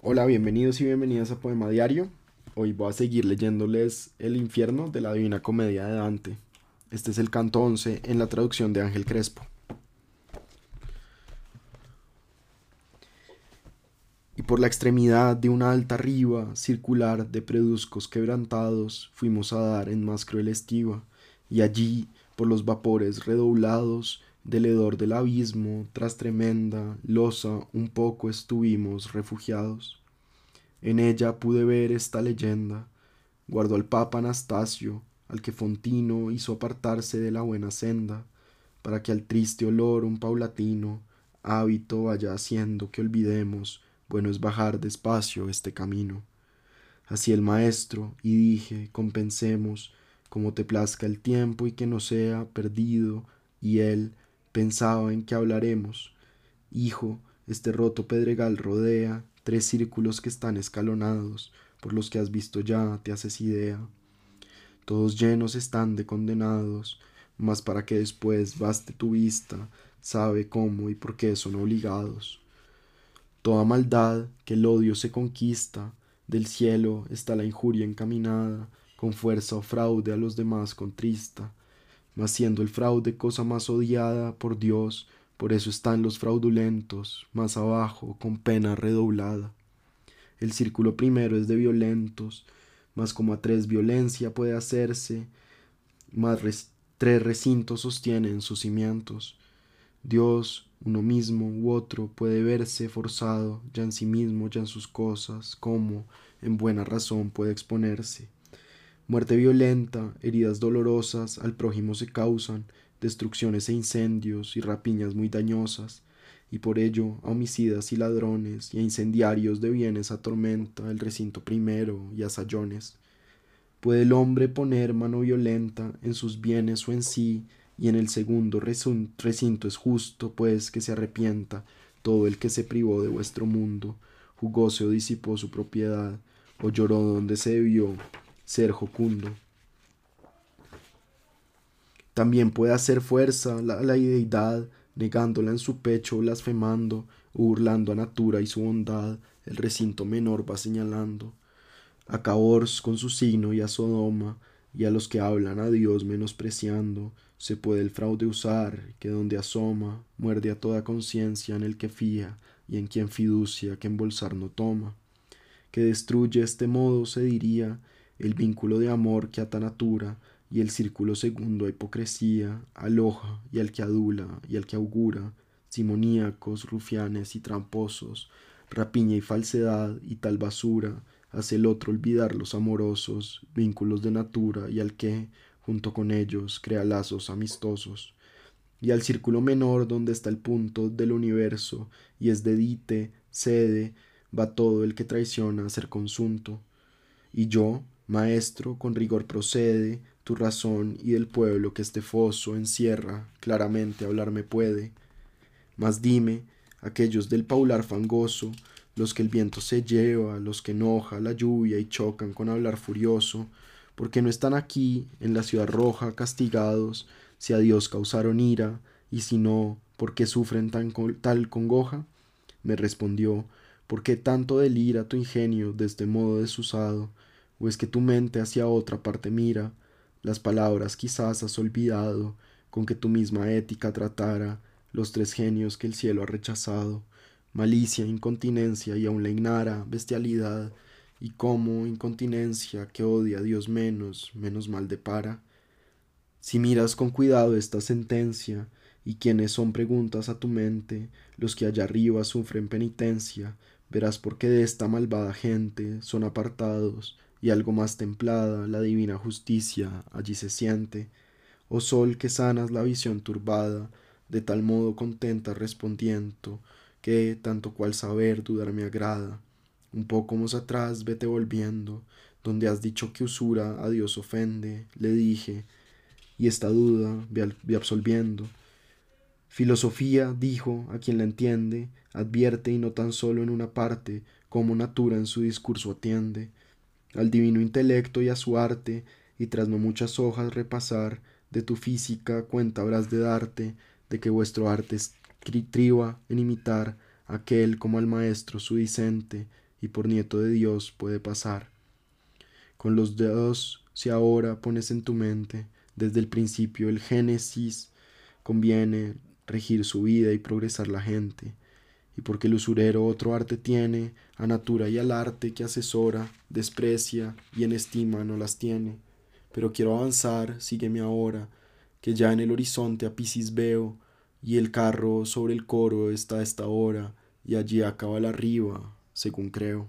Hola, bienvenidos y bienvenidas a Poema Diario. Hoy voy a seguir leyéndoles El infierno de la Divina Comedia de Dante. Este es el canto 11 en la traducción de Ángel Crespo. Y por la extremidad de una alta riba circular de preduscos quebrantados fuimos a dar en más cruel estiva, y allí, por los vapores redoblados, del hedor del abismo, tras tremenda losa, un poco estuvimos refugiados. En ella pude ver esta leyenda. Guardó al Papa Anastasio, al que Fontino hizo apartarse de la buena senda, para que al triste olor un paulatino hábito vaya haciendo que olvidemos, bueno es bajar despacio este camino. Así el maestro, y dije, compensemos, como te plazca el tiempo y que no sea perdido, y él, pensaba en que hablaremos. Hijo, este roto pedregal rodea tres círculos que están escalonados, por los que has visto ya, te haces idea. Todos llenos están de condenados, mas para que después baste tu vista, sabe cómo y por qué son obligados. Toda maldad que el odio se conquista, del cielo está la injuria encaminada, con fuerza o fraude a los demás contrista, mas siendo el fraude cosa más odiada por Dios, por eso están los fraudulentos más abajo con pena redoblada. El círculo primero es de violentos, mas como a tres violencia puede hacerse, más tres recintos sostienen sus cimientos. Dios, uno mismo u otro, puede verse forzado ya en sí mismo, ya en sus cosas, como en buena razón puede exponerse. Muerte violenta, heridas dolorosas al prójimo se causan, destrucciones e incendios y rapiñas muy dañosas, y por ello a homicidas y ladrones y a incendiarios de bienes atormenta el recinto primero y a sayones. Puede el hombre poner mano violenta en sus bienes o en sí, y en el segundo recinto es justo, pues que se arrepienta todo el que se privó de vuestro mundo, jugóse o disipó su propiedad, o lloró donde se debió, ser jocundo. También puede hacer fuerza la, la deidad, negándola en su pecho, blasfemando, o burlando a Natura y su bondad, el recinto menor va señalando. A Cabors con su signo y a Sodoma, y a los que hablan a Dios menospreciando, se puede el fraude usar, que donde asoma, muerde a toda conciencia en el que fía, y en quien fiducia que embolsar no toma. Que destruye este modo, se diría, el vínculo de amor que ata natura, y el círculo segundo a hipocresía, aloja y al que adula y al que augura, simoníacos, rufianes y tramposos, rapiña y falsedad y tal basura, hace el otro olvidar los amorosos vínculos de natura y al que, junto con ellos, crea lazos amistosos. Y al círculo menor donde está el punto del universo y es de dite, sede, va todo el que traiciona a ser consunto. Y yo, Maestro, con rigor procede tu razón y del pueblo que este foso encierra, claramente hablarme puede. Mas dime, aquellos del paular fangoso, los que el viento se lleva, los que enoja la lluvia y chocan con hablar furioso, porque no están aquí, en la ciudad roja, castigados, si a Dios causaron ira, y si no, ¿por qué sufren tan tal congoja? Me respondió, ¿por qué tanto delira tu ingenio de modo desusado? ¿O es que tu mente hacia otra parte mira? Las palabras quizás has olvidado, con que tu misma ética tratara los tres genios que el cielo ha rechazado, malicia, incontinencia y aun la ignara, bestialidad, y como incontinencia que odia a Dios menos, menos mal depara. Si miras con cuidado esta sentencia, y quienes son preguntas a tu mente, los que allá arriba sufren penitencia, verás por qué de esta malvada gente son apartados, y algo más templada la divina justicia allí se siente. Oh sol que sanas la visión turbada, de tal modo contenta respondiendo, que tanto cual saber dudar me agrada. Un poco más atrás vete volviendo, donde has dicho que usura a Dios ofende, le dije, y esta duda ve absolviendo. Filosofía, dijo, a quien la entiende, advierte y no tan solo en una parte, como natura en su discurso atiende al divino intelecto y a su arte, y tras no muchas hojas repasar, de tu física cuenta habrás de darte, de que vuestro arte estriba en imitar aquel como al maestro su dicente, y por nieto de Dios puede pasar. Con los dedos, si ahora pones en tu mente, desde el principio el Génesis, conviene regir su vida y progresar la gente, y porque el usurero otro arte tiene, a natura y al arte que asesora, desprecia y en estima no las tiene. Pero quiero avanzar, sígueme ahora, que ya en el horizonte a Piscis veo, y el carro sobre el coro está a esta hora, y allí acaba la arriba, según creo.